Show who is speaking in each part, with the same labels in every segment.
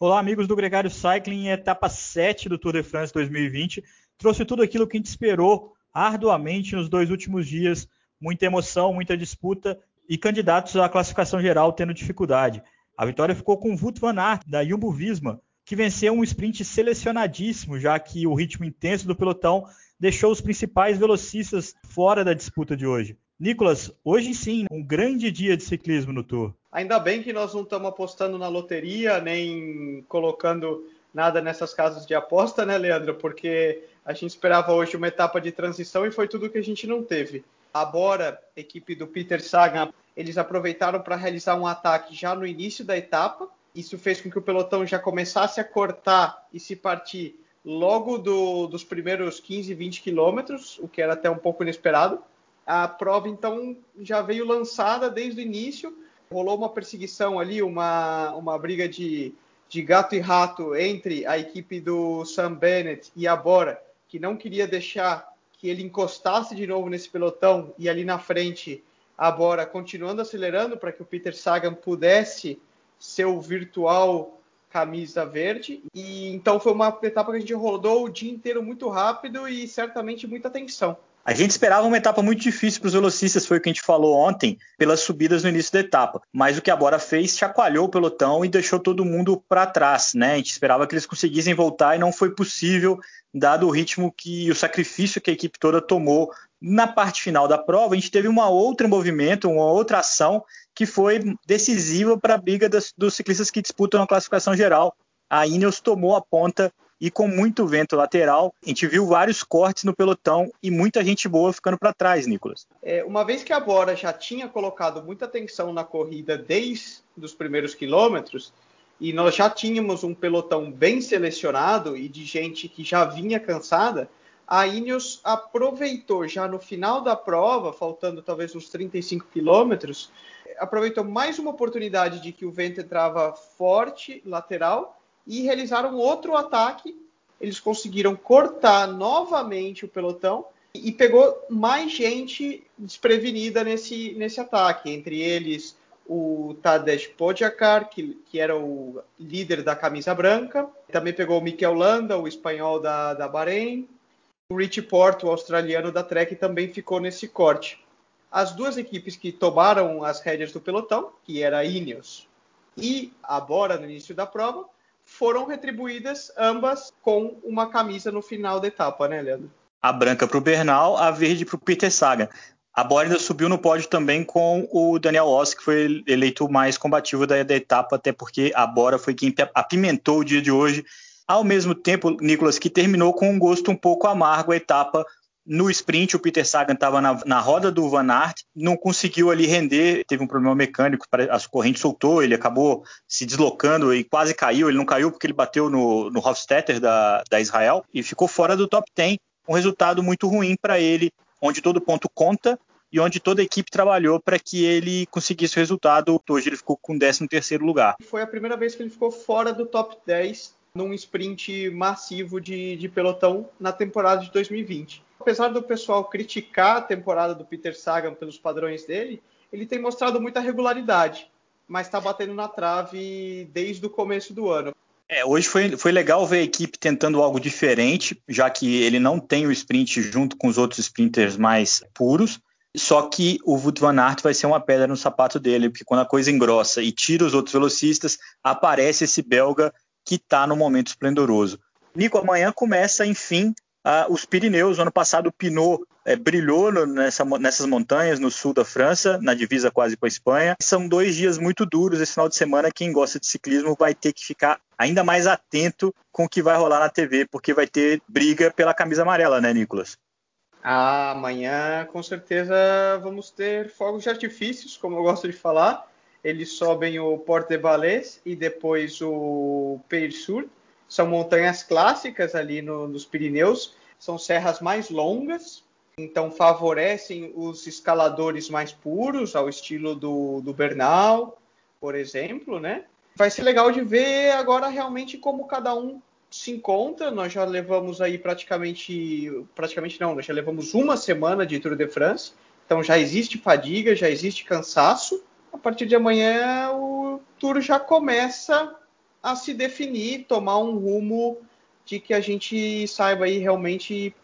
Speaker 1: Olá, amigos do Gregário Cycling, etapa 7 do Tour de France 2020. Trouxe tudo aquilo que a gente esperou arduamente nos dois últimos dias. Muita emoção, muita disputa e candidatos à classificação geral tendo dificuldade. A vitória ficou com Wout van Aert, da Jumbo Visma, que venceu um sprint selecionadíssimo, já que o ritmo intenso do pelotão deixou os principais velocistas fora da disputa de hoje. Nicolas, hoje sim, um grande dia de ciclismo no Tour.
Speaker 2: Ainda bem que nós não estamos apostando na loteria, nem colocando nada nessas casas de aposta, né, Leandro? Porque a gente esperava hoje uma etapa de transição e foi tudo que a gente não teve. A Bora, equipe do Peter Sagan, eles aproveitaram para realizar um ataque já no início da etapa. Isso fez com que o pelotão já começasse a cortar e se partir logo do, dos primeiros 15, 20 quilômetros, o que era até um pouco inesperado. A prova, então, já veio lançada desde o início. Rolou uma perseguição ali, uma, uma briga de, de gato e rato entre a equipe do Sam Bennett e a Bora, que não queria deixar que ele encostasse de novo nesse pelotão e ali na frente a Bora continuando acelerando para que o Peter Sagan pudesse ser o virtual camisa verde. E então foi uma etapa que a gente rodou o dia inteiro muito rápido e certamente muita tensão.
Speaker 1: A gente esperava uma etapa muito difícil para os velocistas, foi o que a gente falou ontem, pelas subidas no início da etapa. Mas o que a Bora fez, chacoalhou o pelotão e deixou todo mundo para trás. Né? A gente esperava que eles conseguissem voltar e não foi possível, dado o ritmo que o sacrifício que a equipe toda tomou na parte final da prova. A gente teve uma outra movimento, uma outra ação que foi decisiva para a briga das, dos ciclistas que disputam a classificação geral. A Ineos tomou a ponta e com muito vento lateral, a gente viu vários cortes no pelotão e muita gente boa ficando para trás, Nicolas.
Speaker 2: É, uma vez que a Bora já tinha colocado muita atenção na corrida desde os primeiros quilômetros, e nós já tínhamos um pelotão bem selecionado e de gente que já vinha cansada, a Ineos aproveitou já no final da prova, faltando talvez uns 35 quilômetros, aproveitou mais uma oportunidade de que o vento entrava forte lateral e realizaram outro ataque. Eles conseguiram cortar novamente o pelotão e pegou mais gente desprevenida nesse, nesse ataque, entre eles o Tadej Pogacar, que, que era o líder da camisa branca, também pegou o Mikel Landa, o espanhol da, da Bahrein, o Richie Porto, o australiano da Trek, também ficou nesse corte. As duas equipes que tomaram as rédeas do pelotão, que era a Ineos e a Bora no início da prova, foram retribuídas ambas com uma camisa no final da etapa, né, Leandro?
Speaker 1: A branca para o Bernal, a verde para o Peter Sagan. A Bora subiu no pódio também com o Daniel Oss, que foi eleito o mais combativo da, da, etapa, até porque a Bora foi quem apimentou o dia de hoje. Ao mesmo tempo, Nicolas, que terminou com um gosto um pouco amargo a etapa no sprint, o Peter Sagan estava na, na, roda do Van Aert, não conseguiu ali render, teve um problema mecânico, a corrente soltou, ele acabou se deslocando e quase caiu. Ele não caiu porque ele bateu no, no Hofstetter da, da Israel e ficou fora do top 10. Um resultado muito ruim para ele, onde todo ponto conta e onde toda a equipe trabalhou para que ele conseguisse o resultado. Hoje ele ficou com 13 terceiro lugar.
Speaker 2: Foi a primeira vez que ele ficou fora do top 10 num sprint massivo de, de pelotão na temporada de 2020 apesar do pessoal criticar a temporada do Peter Sagan pelos padrões dele, ele tem mostrado muita regularidade, mas está batendo na trave desde o começo do ano.
Speaker 1: É, hoje foi, foi legal ver a equipe tentando algo diferente, já que ele não tem o sprint junto com os outros sprinters mais puros. Só que o Wout van Aert vai ser uma pedra no sapato dele, porque quando a coisa engrossa e tira os outros velocistas, aparece esse belga que está no momento esplendoroso. Nico, amanhã começa, enfim, os Pirineus. Ano passado o Pinot é, brilhou nessa, nessas montanhas no sul da França, na divisa quase com a Espanha. São dois dias muito duros esse final de semana. Quem gosta de ciclismo vai ter que ficar ainda mais atento com o que vai rolar na TV, porque vai ter briga pela camisa amarela, né, Nicolas?
Speaker 2: Ah, amanhã com certeza vamos ter fogos de artifícios, como eu gosto de falar. Eles sobem o Porte de Valais e depois o Pays Sur. São montanhas clássicas ali no, nos Pirineus são serras mais longas, então favorecem os escaladores mais puros, ao estilo do, do Bernal, por exemplo, né? Vai ser legal de ver agora realmente como cada um se encontra. Nós já levamos aí praticamente, praticamente não, nós já levamos uma semana de Tour de France, então já existe fadiga, já existe cansaço. A partir de amanhã o Tour já começa a se definir, tomar um rumo de que a gente saiba aí realmente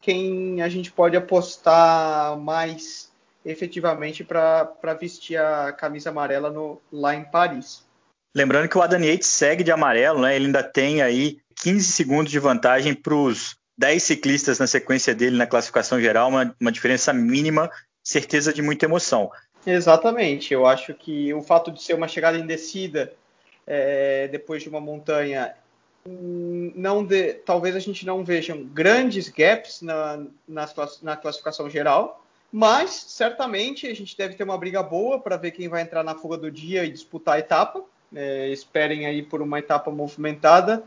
Speaker 2: quem a gente pode apostar mais efetivamente para vestir a camisa amarela no, lá em Paris.
Speaker 1: Lembrando que o Adam Yates segue de amarelo, né? Ele ainda tem aí 15 segundos de vantagem para os 10 ciclistas na sequência dele na classificação geral, uma, uma diferença mínima, certeza de muita emoção.
Speaker 2: Exatamente, eu acho que o fato de ser uma chegada indecida é, depois de uma montanha, não de, talvez a gente não veja grandes gaps na, na, na classificação geral, mas certamente a gente deve ter uma briga boa para ver quem vai entrar na fuga do dia e disputar a etapa. É, esperem aí por uma etapa movimentada,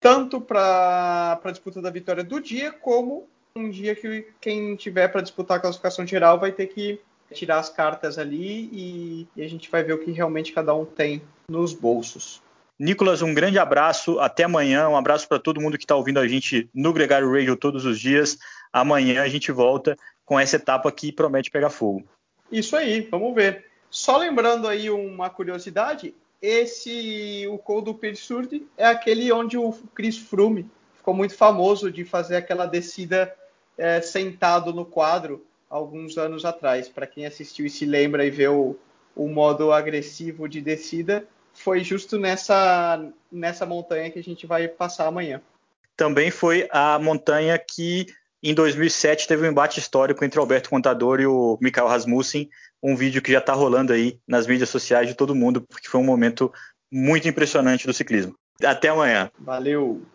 Speaker 2: tanto para a disputa da vitória do dia, como um dia que quem tiver para disputar a classificação geral vai ter que tirar as cartas ali e, e a gente vai ver o que realmente cada um tem nos bolsos.
Speaker 1: Nicolas, um grande abraço. Até amanhã. Um abraço para todo mundo que está ouvindo a gente no Gregário Radio todos os dias. Amanhã a gente volta com essa etapa que promete pegar fogo.
Speaker 2: Isso aí, vamos ver. Só lembrando aí uma curiosidade, esse o Col do Surdi é aquele onde o Chris Froome ficou muito famoso de fazer aquela descida é, sentado no quadro alguns anos atrás. Para quem assistiu e se lembra e vê o, o modo agressivo de descida, foi justo nessa, nessa montanha que a gente vai passar amanhã.
Speaker 1: Também foi a montanha que em 2007 teve um embate histórico entre o Alberto Contador e o Mikael Rasmussen, um vídeo que já está rolando aí nas mídias sociais de todo mundo, porque foi um momento muito impressionante do ciclismo. Até amanhã.
Speaker 2: Valeu!